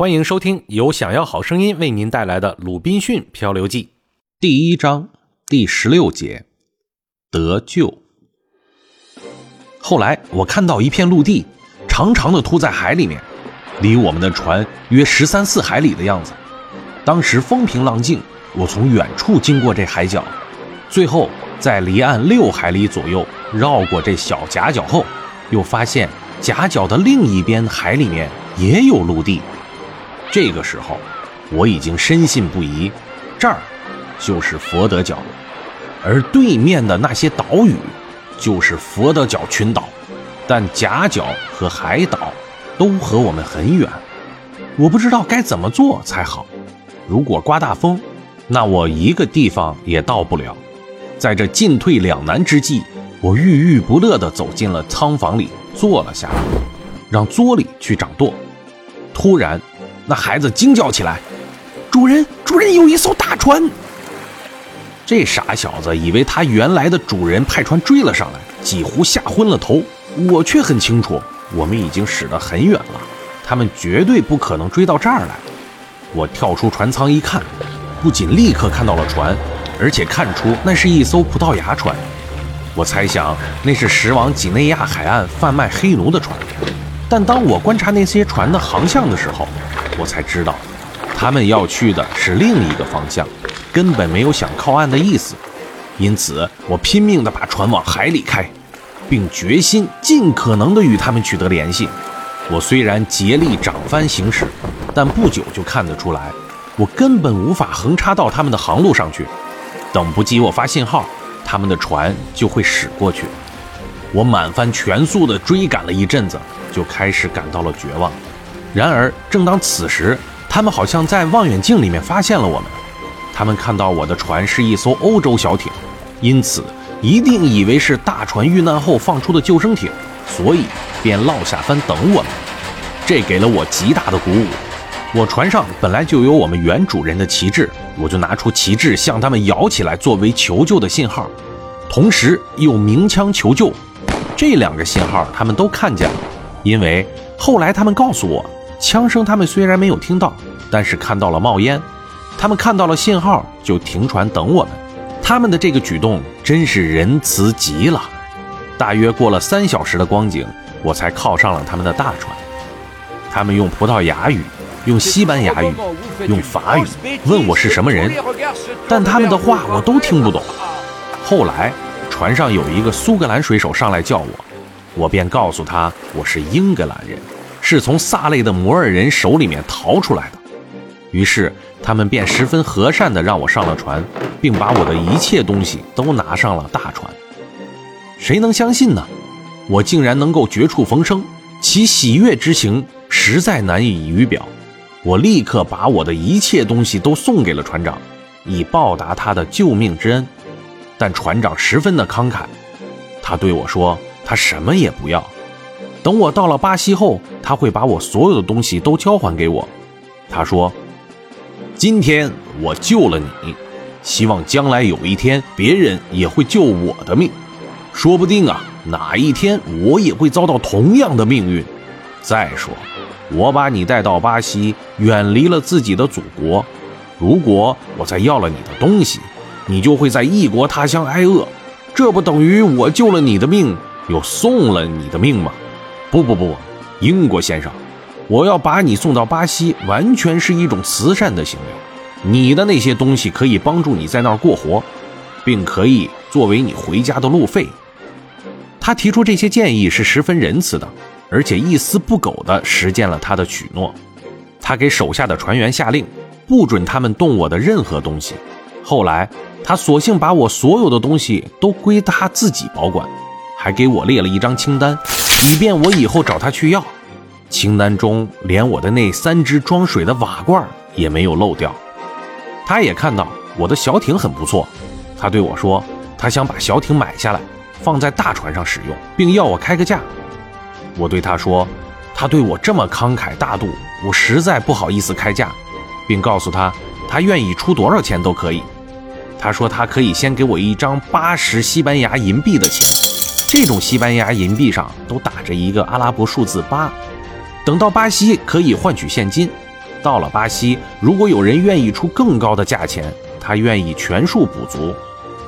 欢迎收听由想要好声音为您带来的《鲁滨逊漂流记》第一章第十六节得救。后来我看到一片陆地，长长的凸在海里面，离我们的船约十三四海里的样子。当时风平浪静，我从远处经过这海角，最后在离岸六海里左右绕过这小夹角后，又发现夹角的另一边海里面也有陆地。这个时候，我已经深信不疑，这儿就是佛得角，而对面的那些岛屿就是佛得角群岛，但夹角和海岛都和我们很远，我不知道该怎么做才好。如果刮大风，那我一个地方也到不了。在这进退两难之际，我郁郁不乐地走进了仓房里，坐了下来，让桌里去掌舵。突然，那孩子惊叫起来：“主人，主人，有一艘大船！”这傻小子以为他原来的主人派船追了上来，几乎吓昏了头。我却很清楚，我们已经驶得很远了，他们绝对不可能追到这儿来。我跳出船舱一看，不仅立刻看到了船，而且看出那是一艘葡萄牙船。我猜想那是驶往几内亚海岸贩卖黑奴的船。但当我观察那些船的航向的时候，我才知道，他们要去的是另一个方向，根本没有想靠岸的意思。因此，我拼命地把船往海里开，并决心尽可能地与他们取得联系。我虽然竭力掌帆行驶，但不久就看得出来，我根本无法横插到他们的航路上去。等不及我发信号，他们的船就会驶过去。我满帆全速地追赶了一阵子，就开始感到了绝望。然而，正当此时，他们好像在望远镜里面发现了我们。他们看到我的船是一艘欧洲小艇，因此一定以为是大船遇难后放出的救生艇，所以便落下帆等我们。这给了我极大的鼓舞。我船上本来就有我们原主人的旗帜，我就拿出旗帜向他们摇起来，作为求救的信号，同时又鸣枪求救。这两个信号他们都看见了，因为后来他们告诉我。枪声，他们虽然没有听到，但是看到了冒烟。他们看到了信号，就停船等我们。他们的这个举动真是仁慈极了。大约过了三小时的光景，我才靠上了他们的大船。他们用葡萄牙语、用西班牙语、用法语问我是什么人，但他们的话我都听不懂。后来，船上有一个苏格兰水手上来叫我，我便告诉他我是英格兰人。是从萨类的摩尔人手里面逃出来的，于是他们便十分和善地让我上了船，并把我的一切东西都拿上了大船。谁能相信呢？我竟然能够绝处逢生，其喜悦之情实在难以语表。我立刻把我的一切东西都送给了船长，以报答他的救命之恩。但船长十分的慷慨，他对我说：“他什么也不要。”等我到了巴西后，他会把我所有的东西都交还给我。他说：“今天我救了你，希望将来有一天别人也会救我的命。说不定啊，哪一天我也会遭到同样的命运。再说，我把你带到巴西，远离了自己的祖国。如果我再要了你的东西，你就会在异国他乡挨饿。这不等于我救了你的命，又送了你的命吗？”不不不，英国先生，我要把你送到巴西，完全是一种慈善的行为。你的那些东西可以帮助你在那儿过活，并可以作为你回家的路费。他提出这些建议是十分仁慈的，而且一丝不苟地实践了他的许诺。他给手下的船员下令，不准他们动我的任何东西。后来，他索性把我所有的东西都归他自己保管，还给我列了一张清单。以便我以后找他去要，清单中连我的那三只装水的瓦罐也没有漏掉。他也看到我的小艇很不错，他对我说，他想把小艇买下来，放在大船上使用，并要我开个价。我对他说，他对我这么慷慨大度，我实在不好意思开价，并告诉他，他愿意出多少钱都可以。他说他可以先给我一张八十西班牙银币的钱。这种西班牙银币上都打着一个阿拉伯数字八，等到巴西可以换取现金。到了巴西，如果有人愿意出更高的价钱，他愿意全数补足。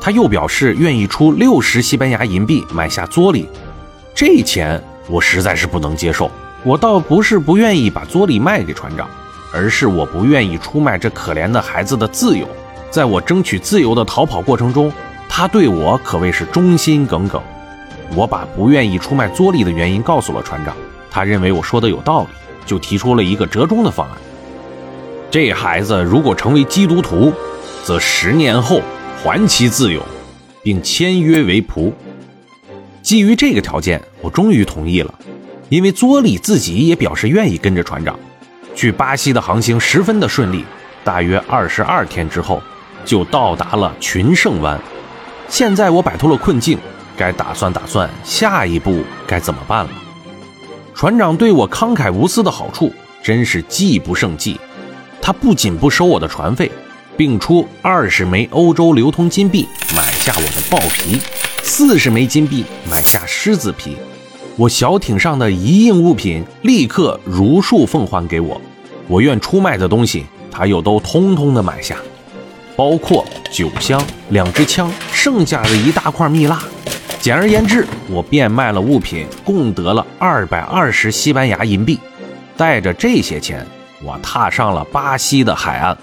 他又表示愿意出六十西班牙银币买下佐里，这钱我实在是不能接受。我倒不是不愿意把佐里卖给船长，而是我不愿意出卖这可怜的孩子的自由。在我争取自由的逃跑过程中，他对我可谓是忠心耿耿。我把不愿意出卖佐利的原因告诉了船长，他认为我说的有道理，就提出了一个折中的方案。这孩子如果成为基督徒，则十年后。还其自由，并签约为仆。基于这个条件，我终于同意了，因为佐利自己也表示愿意跟着船长。去巴西的航行十分的顺利，大约二十二天之后，就到达了群胜湾。现在我摆脱了困境，该打算打算下一步该怎么办了。船长对我慷慨无私的好处，真是计不胜计。他不仅不收我的船费。并出二十枚欧洲流通金币买下我的豹皮，四十枚金币买下狮子皮。我小艇上的一应物品立刻如数奉还给我。我愿出卖的东西，他又都通通的买下，包括酒箱、两支枪、剩下的一大块蜜蜡。简而言之，我变卖了物品，共得了二百二十西班牙银币。带着这些钱，我踏上了巴西的海岸。